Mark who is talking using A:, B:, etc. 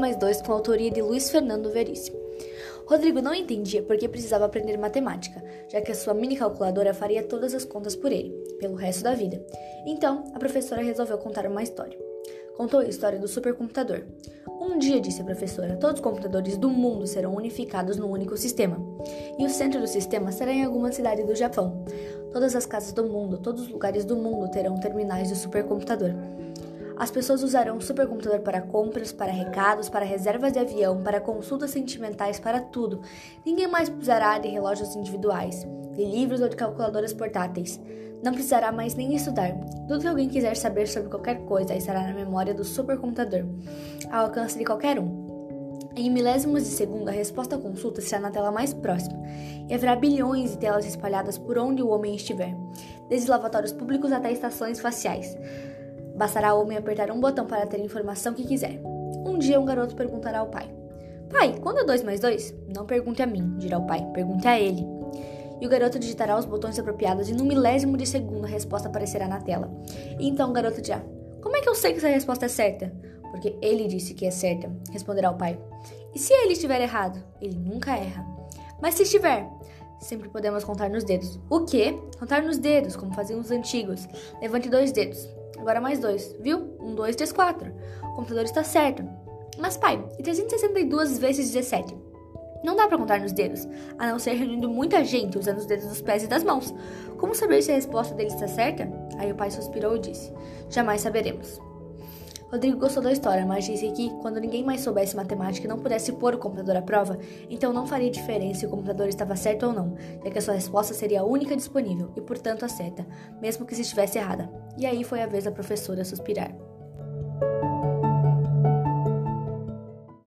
A: mais 2 com a autoria de Luiz Fernando Veríssimo. Rodrigo não entendia por que precisava aprender matemática, já que a sua mini calculadora faria todas as contas por ele, pelo resto da vida. Então, a professora resolveu contar uma história. Contou a história do supercomputador. Um dia, disse a professora, todos os computadores do mundo serão unificados num único sistema. E o centro do sistema será em alguma cidade do Japão. Todas as casas do mundo, todos os lugares do mundo terão terminais de supercomputador. As pessoas usarão o supercomputador para compras, para recados, para reservas de avião, para consultas sentimentais, para tudo. Ninguém mais precisará de relógios individuais, de livros ou de calculadoras portáteis. Não precisará mais nem estudar. Tudo que alguém quiser saber sobre qualquer coisa estará na memória do supercomputador, ao alcance de qualquer um. Em milésimos de segundo, a resposta à consulta será na tela mais próxima, e haverá bilhões de telas espalhadas por onde o homem estiver, desde lavatórios públicos até estações faciais. Bastará ao homem apertar um botão para ter a informação que quiser. Um dia, um garoto perguntará ao pai: Pai, quando é 2 mais 2? Não pergunte a mim, dirá o pai, pergunte a ele. E o garoto digitará os botões apropriados e, num milésimo de segundo, a resposta aparecerá na tela. E então o garoto dirá: Como é que eu sei que essa resposta é certa? Porque ele disse que é certa, responderá o pai. E se ele estiver errado? Ele nunca erra. Mas se estiver, sempre podemos contar nos dedos. O quê? Contar nos dedos, como faziam os antigos. Levante dois dedos. Agora mais dois, viu? Um, dois, três, quatro. O computador está certo. Mas, pai, e 362 vezes 17? Não dá para contar nos dedos, a não ser reunindo muita gente usando os dedos dos pés e das mãos. Como saber se a resposta dele está certa? Aí o pai suspirou e disse: Jamais saberemos. Rodrigo gostou da história, mas disse que, quando ninguém mais soubesse matemática e não pudesse pôr o computador à prova, então não faria diferença se o computador estava certo ou não, já que a sua resposta seria a única disponível e, portanto, a certa, mesmo que se estivesse errada. E aí foi a vez da professora suspirar.